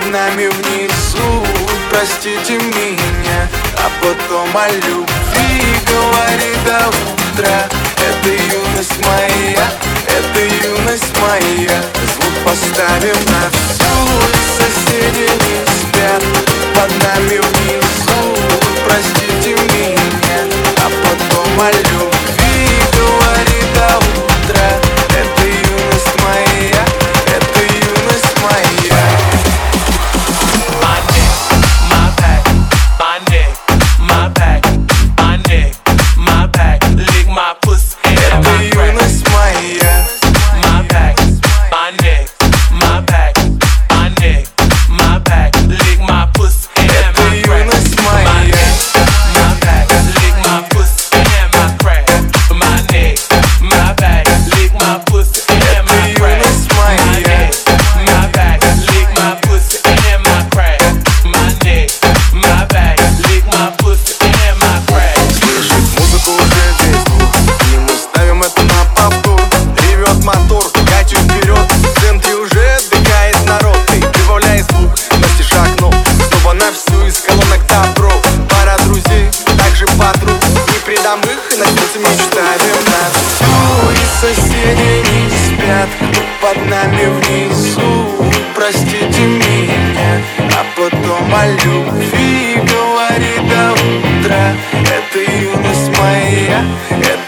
под нами внизу. Простите меня, а потом о любви говори до утра. Это юность моя, это юность моя. Звук поставим на все yeah.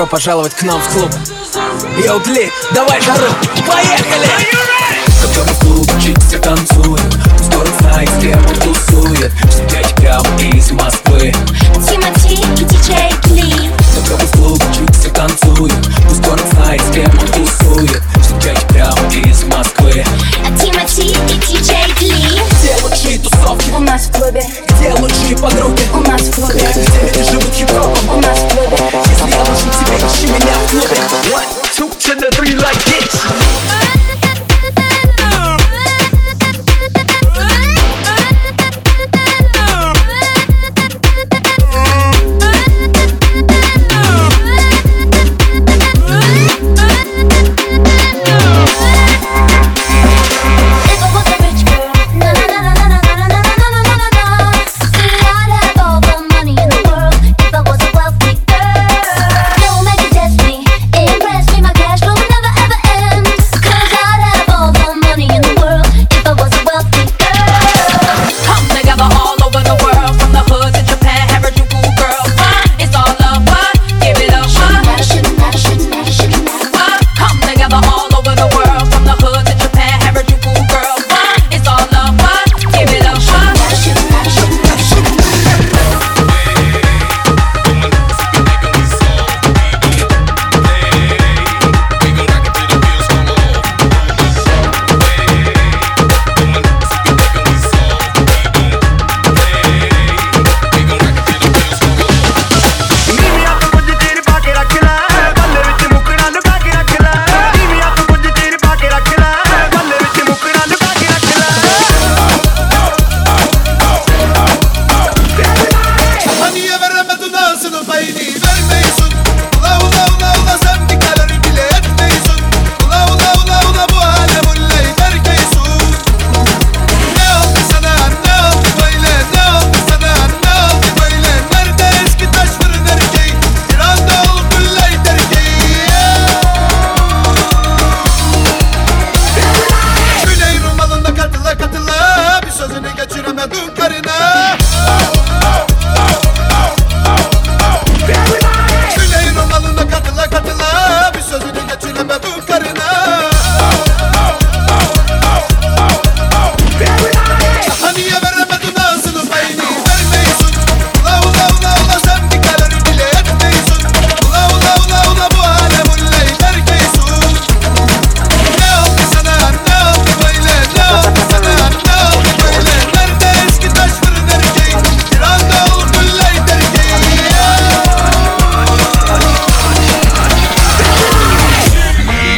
добро пожаловать к нам в клуб. Йоу, Гли, давай жару, поехали! Который клубчик танцует Здорово знает, с кем он тусует Все прямо из Москвы. Тимати и диджей Гли Который клубчик танцует Здорово знает, с кем он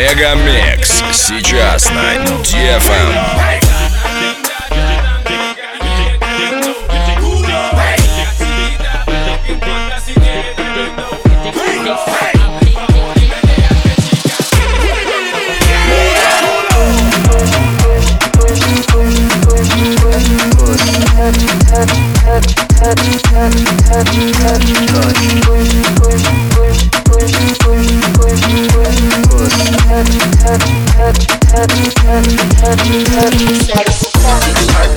Мегамикс сейчас на DFM. Push, push, push, push, push. Sex, sex, sex, sex,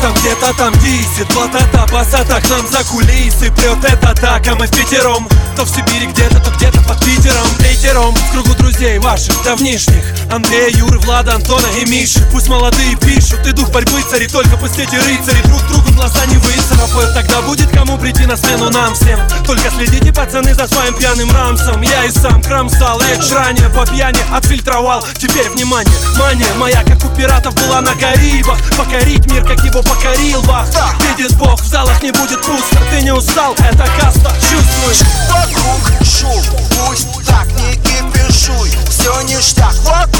там где-то там дисит Плата-та, баса-та к нам за кулисы Прет это так, а мы в пятером То в Сибири где-то, то где-то под Питером. Пятером в кругу друзей ваших давнишних. Андрея, Юры, Влада, Антона и Миши Пусть молодые пишут, и дух борьбы цари. Только пусть эти рыцари друг другу глаза не выцарапают. Тогда будет кому прийти на сцену нам всем. Только следите, пацаны, за своим пьяным рамсом Я и сам кромсал, Эдж ранее по пьяни отфильтровал. Теперь внимание, мания моя, как у пиратов была на Карибах. Покорить мир, как его покорил Бах Видит Бог, в залах не будет пусто. Ты не устал, это каста, чувствуешь Вокруг шум, пусть так не кипишуй. Все ништяк, вокруг